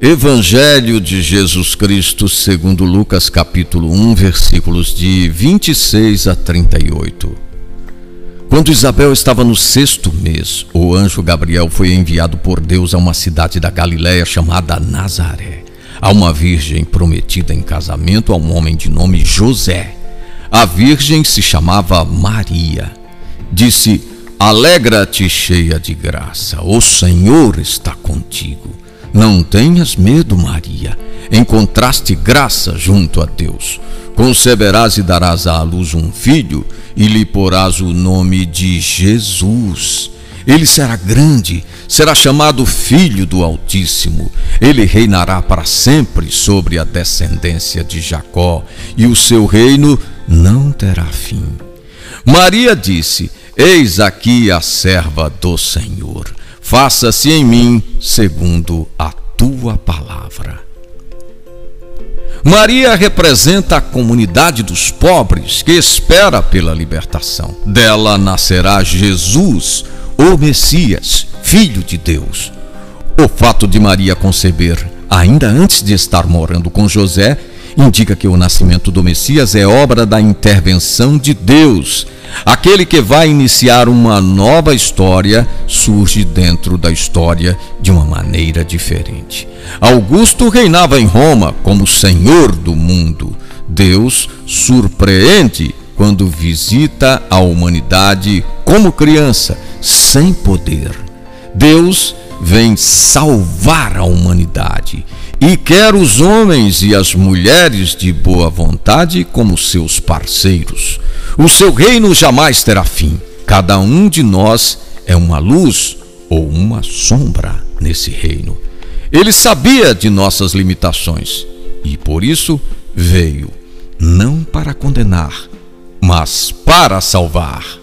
Evangelho de Jesus Cristo, segundo Lucas, capítulo 1, versículos de 26 a 38. Quando Isabel estava no sexto mês, o anjo Gabriel foi enviado por Deus a uma cidade da Galiléia chamada Nazaré, a uma virgem prometida em casamento a um homem de nome José. A virgem se chamava Maria. Disse: Alegra-te, cheia de graça, o Senhor está contigo. Não tenhas medo, Maria. Encontraste graça junto a Deus. Conceberás e darás à luz um filho, e lhe porás o nome de Jesus. Ele será grande, será chamado Filho do Altíssimo. Ele reinará para sempre sobre a descendência de Jacó, e o seu reino não terá fim. Maria disse: Eis aqui a serva do Senhor faça-se em mim segundo a tua palavra. Maria representa a comunidade dos pobres que espera pela libertação. Dela nascerá Jesus, o Messias, Filho de Deus. O fato de Maria conceber, ainda antes de estar morando com José, indica que o nascimento do Messias é obra da intervenção de Deus Aquele que vai iniciar uma nova história surge dentro da história de uma maneira diferente. Augusto reinava em Roma como senhor do mundo. Deus surpreende quando visita a humanidade como criança, sem poder. Deus vem salvar a humanidade e quer os homens e as mulheres de boa vontade como seus parceiros. O seu reino jamais terá fim. Cada um de nós é uma luz ou uma sombra nesse reino. Ele sabia de nossas limitações e por isso veio, não para condenar, mas para salvar.